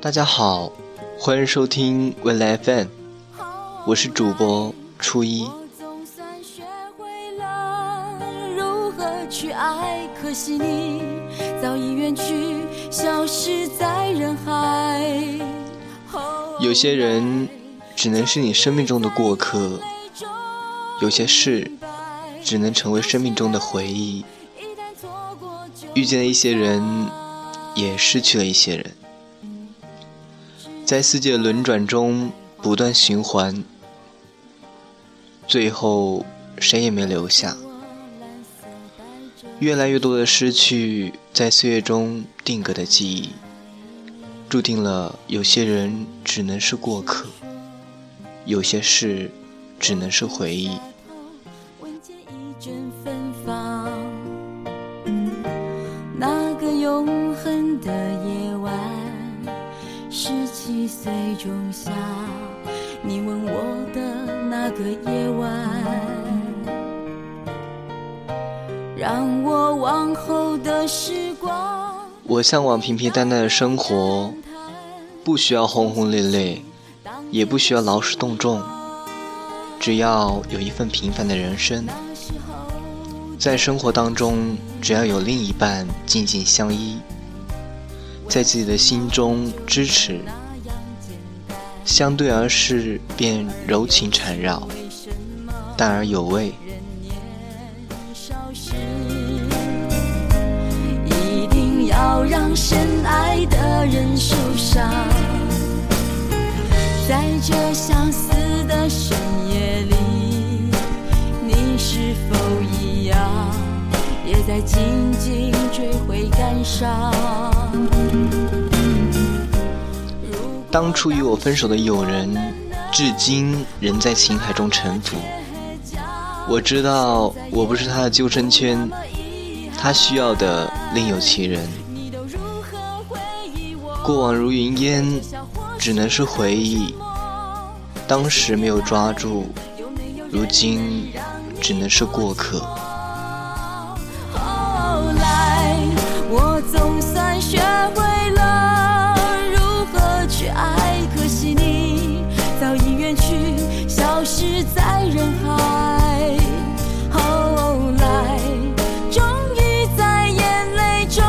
大家好，欢迎收听未来 FM，我是主播初一。可惜你早已远去，消失在人海。有些人只能是你生命中的过客，有些事只能成为生命中的回忆。遇见了一些人，也失去了一些人。在四季的轮转中不断循环，最后谁也没留下。越来越多的失去，在岁月中定格的记忆，注定了有些人只能是过客，有些事只能是回忆。十七岁仲夏，你问我的那个夜晚，让我往后的时光。我向往平平淡淡的生活，不需要轰轰烈烈，也不需要劳师动众，只要有一份平凡的人生。在生活当中，只要有另一半静静相依。在自己的心中支持，相对而视便柔情缠绕，淡而有味。一定要让深爱的人受伤，在这相思的深夜里，你是否一样，也在静静追悔感伤？当初与我分手的友人，至今仍在情海中沉浮。我知道我不是他的救生圈，他需要的另有其人。过往如云烟，只能是回忆。当时没有抓住，如今只能是过客。后来我总算人海，后来终于在眼泪中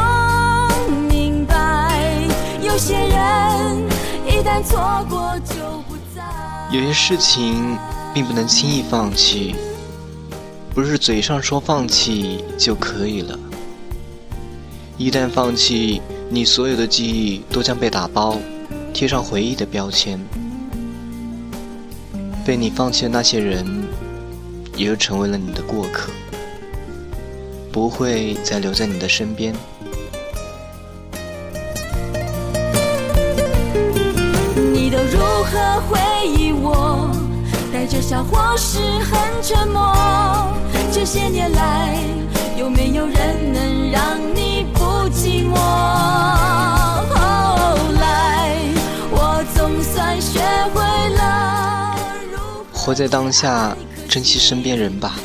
明白，有些人一旦错过就不再。有些事情并不能轻易放弃，不是嘴上说放弃就可以了。一旦放弃，你所有的记忆都将被打包，贴上回忆的标签。被你放弃的那些人，也就成为了你的过客，不会再留在你的身边。你都如何回忆我？带着笑或是很沉默？这些年来，有没有人能让你不寂寞？活在当下，珍惜身边人吧。